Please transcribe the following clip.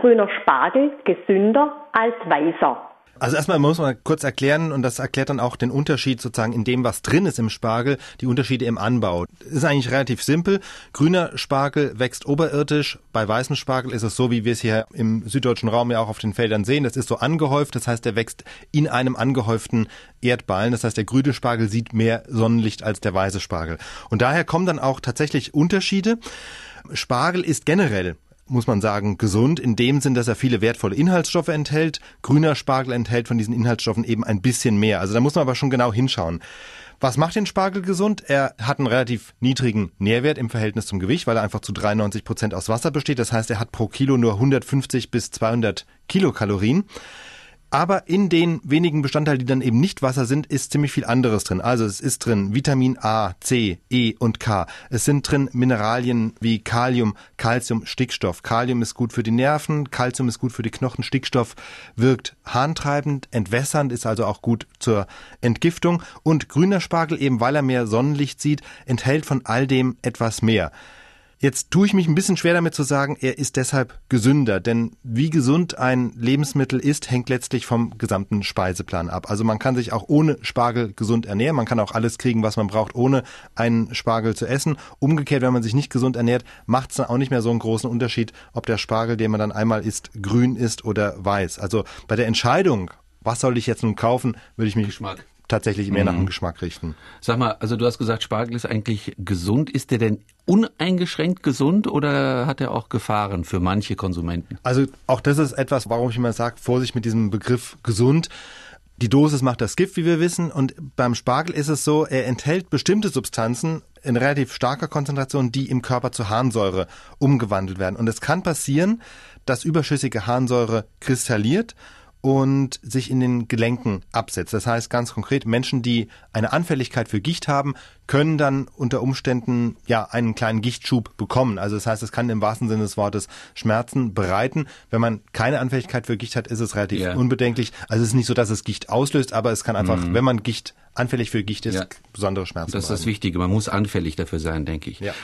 grüner Spargel gesünder als weißer? Also erstmal muss man kurz erklären, und das erklärt dann auch den Unterschied sozusagen in dem, was drin ist im Spargel, die Unterschiede im Anbau. Ist eigentlich relativ simpel. Grüner Spargel wächst oberirdisch. Bei weißem Spargel ist es so, wie wir es hier im süddeutschen Raum ja auch auf den Feldern sehen. Das ist so angehäuft. Das heißt, der wächst in einem angehäuften Erdballen. Das heißt, der grüne Spargel sieht mehr Sonnenlicht als der weiße Spargel. Und daher kommen dann auch tatsächlich Unterschiede. Spargel ist generell muss man sagen, gesund in dem Sinn, dass er viele wertvolle Inhaltsstoffe enthält. Grüner Spargel enthält von diesen Inhaltsstoffen eben ein bisschen mehr. Also da muss man aber schon genau hinschauen. Was macht den Spargel gesund? Er hat einen relativ niedrigen Nährwert im Verhältnis zum Gewicht, weil er einfach zu 93 Prozent aus Wasser besteht. Das heißt, er hat pro Kilo nur 150 bis 200 Kilokalorien. Aber in den wenigen Bestandteilen, die dann eben nicht Wasser sind, ist ziemlich viel anderes drin. Also es ist drin Vitamin A, C, E und K. Es sind drin Mineralien wie Kalium, Calcium, Stickstoff. Kalium ist gut für die Nerven, Calcium ist gut für die Knochen, Stickstoff wirkt harntreibend, entwässernd, ist also auch gut zur Entgiftung. Und grüner Spargel, eben weil er mehr Sonnenlicht sieht, enthält von all dem etwas mehr. Jetzt tue ich mich ein bisschen schwer damit zu sagen, er ist deshalb gesünder, denn wie gesund ein Lebensmittel ist, hängt letztlich vom gesamten Speiseplan ab. Also man kann sich auch ohne Spargel gesund ernähren, man kann auch alles kriegen, was man braucht, ohne einen Spargel zu essen. Umgekehrt, wenn man sich nicht gesund ernährt, macht es dann auch nicht mehr so einen großen Unterschied, ob der Spargel, den man dann einmal isst, grün ist oder weiß. Also bei der Entscheidung, was soll ich jetzt nun kaufen, würde ich mich Geschmack tatsächlich mehr mhm. nach dem Geschmack richten. Sag mal, also du hast gesagt, Spargel ist eigentlich gesund. Ist der denn uneingeschränkt gesund oder hat er auch Gefahren für manche Konsumenten? Also auch das ist etwas, warum ich immer sage, Vorsicht mit diesem Begriff gesund. Die Dosis macht das Gift, wie wir wissen. Und beim Spargel ist es so, er enthält bestimmte Substanzen in relativ starker Konzentration, die im Körper zu Harnsäure umgewandelt werden. Und es kann passieren, dass überschüssige Harnsäure kristalliert und sich in den Gelenken absetzt. Das heißt ganz konkret, Menschen, die eine Anfälligkeit für Gicht haben, können dann unter Umständen ja einen kleinen Gichtschub bekommen. Also das heißt, es kann im wahrsten Sinne des Wortes Schmerzen bereiten. Wenn man keine Anfälligkeit für Gicht hat, ist es relativ yeah. unbedenklich. Also es ist nicht so, dass es Gicht auslöst, aber es kann einfach, mm. wenn man Gicht anfällig für Gicht ist, ja. besondere Schmerzen. Das ist das Wichtige. Man muss anfällig dafür sein, denke ich. Ja.